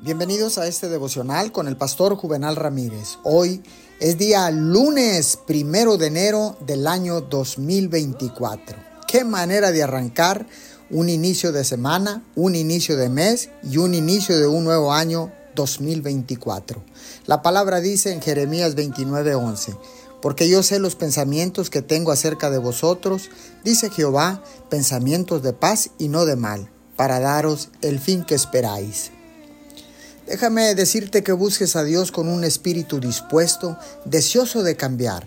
Bienvenidos a este devocional con el pastor Juvenal Ramírez. Hoy es día lunes primero de enero del año 2024. Qué manera de arrancar un inicio de semana, un inicio de mes y un inicio de un nuevo año 2024. La palabra dice en Jeremías 29:11. Porque yo sé los pensamientos que tengo acerca de vosotros, dice Jehová, pensamientos de paz y no de mal, para daros el fin que esperáis. Déjame decirte que busques a Dios con un espíritu dispuesto, deseoso de cambiar.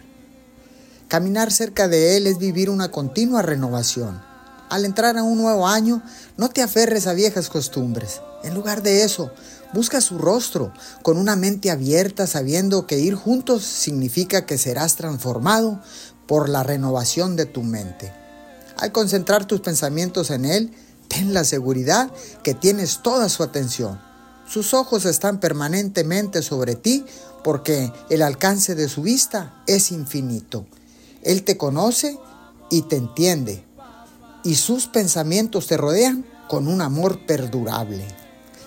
Caminar cerca de Él es vivir una continua renovación. Al entrar a un nuevo año, no te aferres a viejas costumbres. En lugar de eso, busca su rostro con una mente abierta, sabiendo que ir juntos significa que serás transformado por la renovación de tu mente. Al concentrar tus pensamientos en Él, ten la seguridad que tienes toda su atención sus ojos están permanentemente sobre ti porque el alcance de su vista es infinito. Él te conoce y te entiende, y sus pensamientos te rodean con un amor perdurable.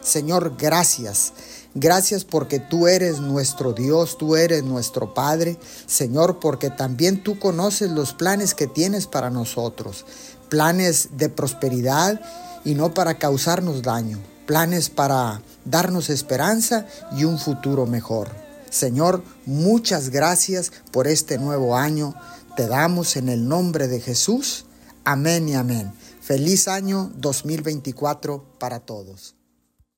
Señor, gracias. Gracias porque tú eres nuestro Dios, tú eres nuestro Padre. Señor, porque también tú conoces los planes que tienes para nosotros. Planes de prosperidad y no para causarnos daño planes para darnos esperanza y un futuro mejor. Señor, muchas gracias por este nuevo año. Te damos en el nombre de Jesús. Amén y amén. Feliz año 2024 para todos.